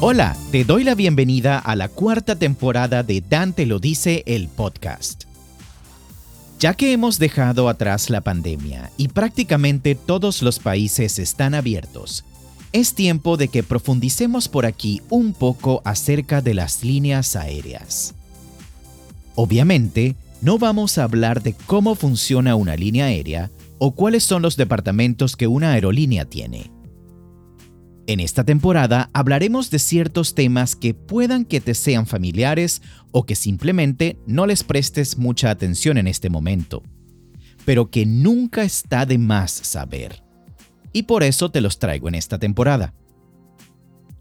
Hola, te doy la bienvenida a la cuarta temporada de Dante lo dice el podcast. Ya que hemos dejado atrás la pandemia y prácticamente todos los países están abiertos, es tiempo de que profundicemos por aquí un poco acerca de las líneas aéreas. Obviamente, no vamos a hablar de cómo funciona una línea aérea o cuáles son los departamentos que una aerolínea tiene. En esta temporada hablaremos de ciertos temas que puedan que te sean familiares o que simplemente no les prestes mucha atención en este momento, pero que nunca está de más saber. Y por eso te los traigo en esta temporada.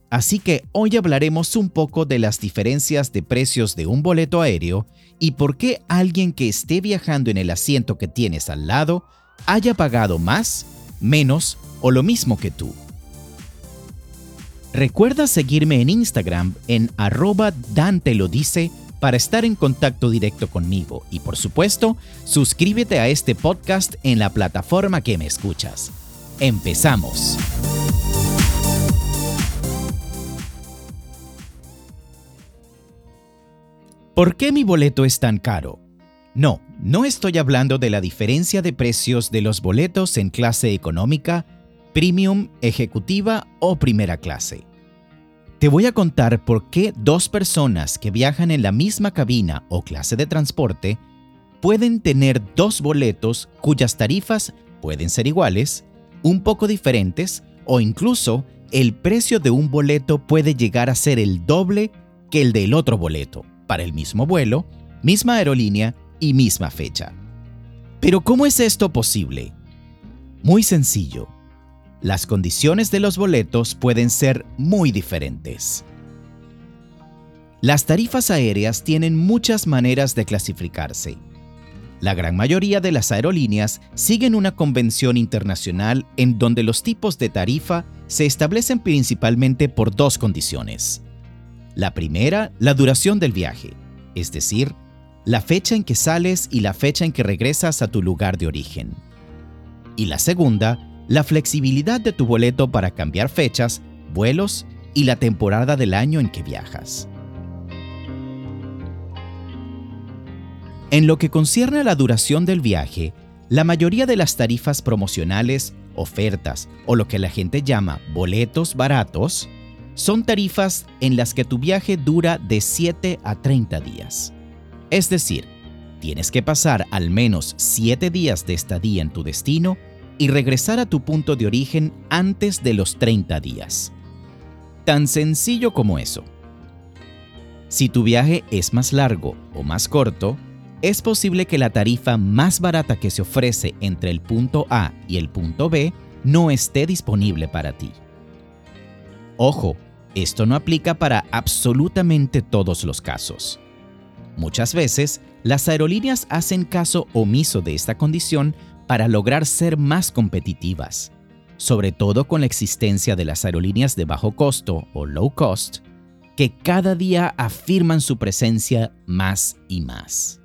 Así que hoy hablaremos un poco de las diferencias de precios de un boleto aéreo y por qué alguien que esté viajando en el asiento que tienes al lado haya pagado más, menos o lo mismo que tú. Recuerda seguirme en Instagram en arroba Dante lo dice para estar en contacto directo conmigo y por supuesto, suscríbete a este podcast en la plataforma que me escuchas. Empezamos. ¿Por qué mi boleto es tan caro? No, no estoy hablando de la diferencia de precios de los boletos en clase económica, premium, ejecutiva o primera clase. Te voy a contar por qué dos personas que viajan en la misma cabina o clase de transporte pueden tener dos boletos cuyas tarifas pueden ser iguales, un poco diferentes o incluso el precio de un boleto puede llegar a ser el doble que el del otro boleto para el mismo vuelo, misma aerolínea y misma fecha. Pero ¿cómo es esto posible? Muy sencillo las condiciones de los boletos pueden ser muy diferentes. Las tarifas aéreas tienen muchas maneras de clasificarse. La gran mayoría de las aerolíneas siguen una convención internacional en donde los tipos de tarifa se establecen principalmente por dos condiciones. La primera, la duración del viaje, es decir, la fecha en que sales y la fecha en que regresas a tu lugar de origen. Y la segunda, la flexibilidad de tu boleto para cambiar fechas, vuelos y la temporada del año en que viajas. En lo que concierne a la duración del viaje, la mayoría de las tarifas promocionales, ofertas o lo que la gente llama boletos baratos, son tarifas en las que tu viaje dura de 7 a 30 días. Es decir, tienes que pasar al menos 7 días de estadía en tu destino y regresar a tu punto de origen antes de los 30 días. Tan sencillo como eso. Si tu viaje es más largo o más corto, es posible que la tarifa más barata que se ofrece entre el punto A y el punto B no esté disponible para ti. Ojo, esto no aplica para absolutamente todos los casos. Muchas veces, las aerolíneas hacen caso omiso de esta condición para lograr ser más competitivas, sobre todo con la existencia de las aerolíneas de bajo costo o low cost, que cada día afirman su presencia más y más.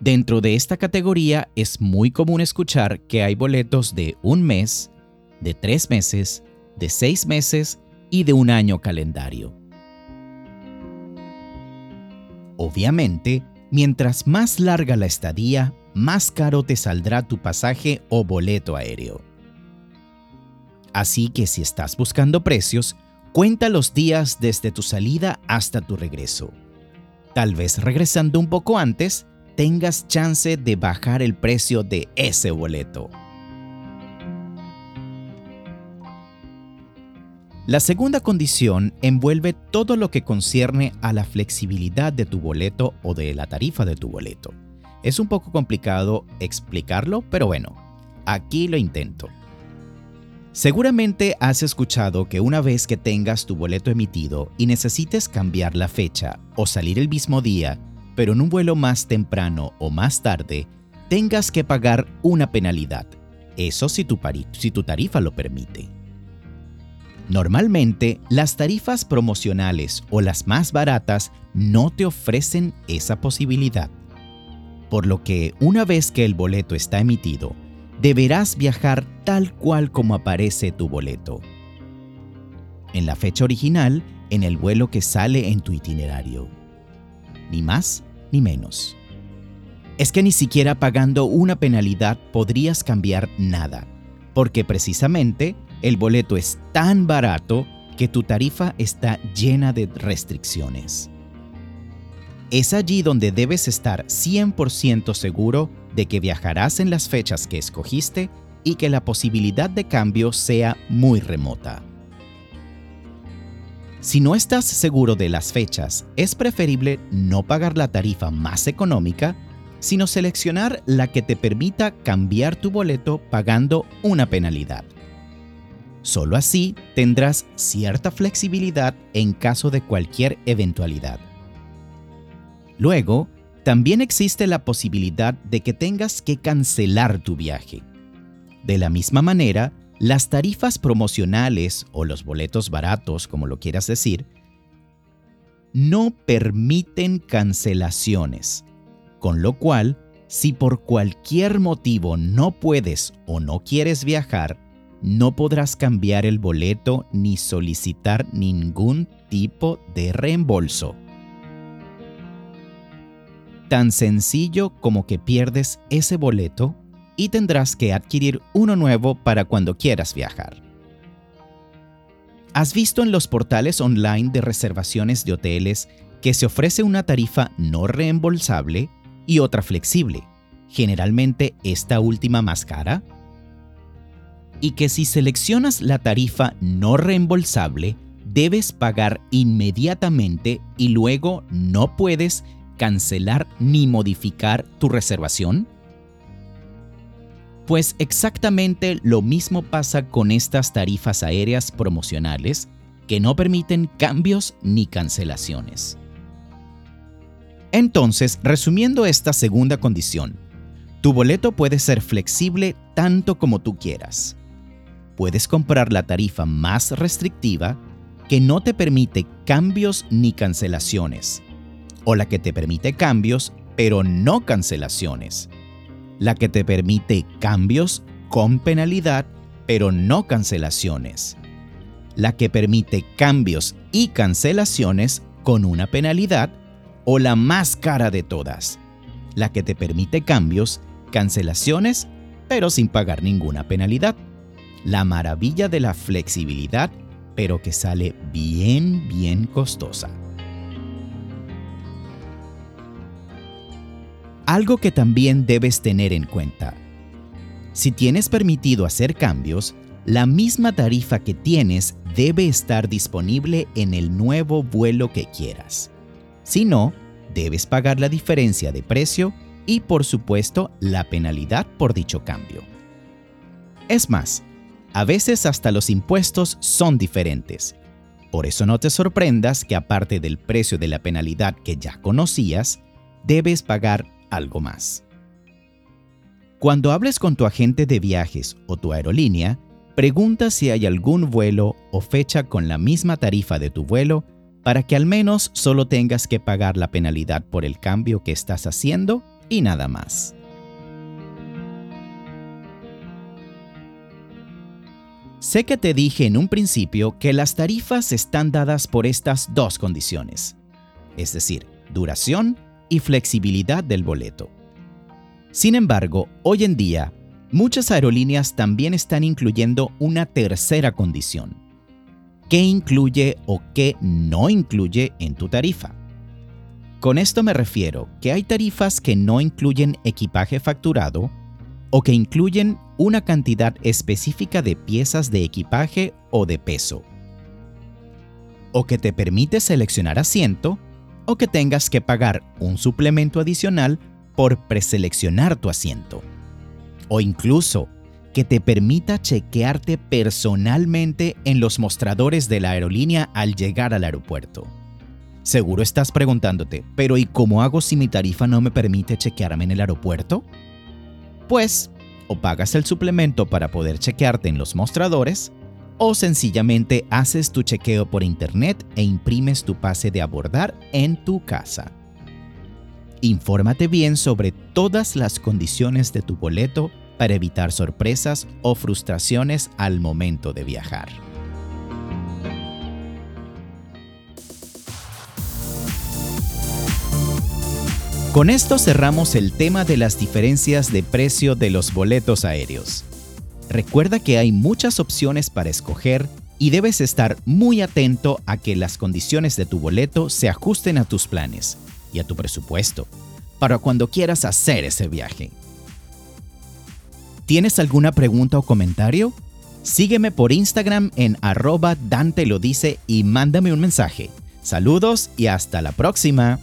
Dentro de esta categoría es muy común escuchar que hay boletos de un mes, de tres meses, de seis meses y de un año calendario. Obviamente, mientras más larga la estadía, más caro te saldrá tu pasaje o boleto aéreo. Así que si estás buscando precios, cuenta los días desde tu salida hasta tu regreso. Tal vez regresando un poco antes, tengas chance de bajar el precio de ese boleto. La segunda condición envuelve todo lo que concierne a la flexibilidad de tu boleto o de la tarifa de tu boleto. Es un poco complicado explicarlo, pero bueno, aquí lo intento. Seguramente has escuchado que una vez que tengas tu boleto emitido y necesites cambiar la fecha o salir el mismo día, pero en un vuelo más temprano o más tarde, tengas que pagar una penalidad. Eso si tu, tarifa lo permite. Normalmente, las tarifas promocionales o las más baratas no te ofrecen esa posibilidad por lo que una vez que el boleto está emitido, deberás viajar tal cual como aparece tu boleto. en la fecha original en el vuelo que sale en tu itinerario. Ni más ni menos. Es que ni siquiera pagando una penalidad podrías cambiar nada, porque precisamente el boleto es tan barato que tu tarifa está llena de restricciones. Es allí donde debes estar 100% seguro de que viajarás en las fechas que escogiste y que la posibilidad de cambio sea muy remota. Si no estás seguro de las fechas, es preferible no pagar la tarifa más económica, sino seleccionar la que te permita cambiar tu boleto pagando una penalidad. Solo así tendrás cierta flexibilidad en caso de cualquier eventualidad. Luego, también existe la posibilidad de que tengas que cancelar tu viaje. De la misma manera, las tarifas promocionales o los boletos baratos, como lo quieras decir, no permiten cancelaciones, con lo cual, si por cualquier motivo no puedes o no quieres viajar, no podrás cambiar el boleto ni solicitar ningún tipo de reembolso. Tan sencillo como que pierdes ese boleto y tendrás que adquirir uno nuevo para cuando quieras viajar. ¿Has visto en los portales online de reservaciones de hoteles que se ofrece una tarifa no reembolsable y otra flexible, generalmente esta última más cara? Y que si seleccionas la tarifa no reembolsable, debes pagar inmediatamente y luego no puedes cancelar ni modificar tu reservación? Pues exactamente lo mismo pasa con estas tarifas aéreas promocionales que no permiten cambios ni cancelaciones. Entonces, resumiendo esta segunda condición, tu boleto puede ser flexible tanto como tú quieras. Puedes comprar la tarifa más restrictiva que no te permite cambios ni cancelaciones, o la que te permite cambios pero no cancelaciones la que te permite cambios con penalidad, pero no cancelaciones. La que permite cambios y cancelaciones con una penalidad, o la más cara de todas, la que te permite cambios, cancelaciones, pero sin pagar ninguna penalidad. La maravilla de la flexibilidad, pero que sale bien, bien costosa. Algo que también debes tener en cuenta. Si tienes permitido hacer cambios, la misma tarifa que tienes debe estar disponible en el nuevo vuelo que quieras. Si no, debes pagar la diferencia de precio y por supuesto la penalidad por dicho cambio. Es más, a veces hasta los impuestos son diferentes. Por eso no te sorprendas que aparte del precio de la penalidad que ya conocías, debes pagar algo más. Cuando hables con tu agente de viajes o tu aerolínea, pregunta si hay algún vuelo o fecha con la misma tarifa de tu vuelo para que al menos solo tengas que pagar la penalidad por el cambio que estás haciendo y nada más. Sé que te dije en un principio que las tarifas están dadas por estas dos condiciones, es decir, duración y flexibilidad del boleto. Sin embargo, hoy en día, muchas aerolíneas también están incluyendo una tercera condición. ¿Qué incluye o qué no incluye en tu tarifa? Con esto me refiero que hay tarifas que no incluyen equipaje facturado o que incluyen una cantidad específica de piezas de equipaje o de peso. O que te permite seleccionar asiento o que tengas que pagar un suplemento adicional por preseleccionar tu asiento. O incluso que te permita chequearte personalmente en los mostradores de la aerolínea al llegar al aeropuerto. Seguro estás preguntándote, pero ¿y cómo hago si mi tarifa no me permite chequearme en el aeropuerto? Pues, o pagas el suplemento para poder chequearte en los mostradores, o sencillamente haces tu chequeo por internet e imprimes tu pase de abordar en tu casa. Infórmate bien sobre todas las condiciones de tu boleto para evitar sorpresas o frustraciones al momento de viajar. Con esto cerramos el tema de las diferencias de precio de los boletos aéreos. Recuerda que hay muchas opciones para escoger y debes estar muy atento a que las condiciones de tu boleto se ajusten a tus planes y a tu presupuesto para cuando quieras hacer ese viaje. ¿Tienes alguna pregunta o comentario? Sígueme por Instagram en arroba Dante lo dice y mándame un mensaje. Saludos y hasta la próxima.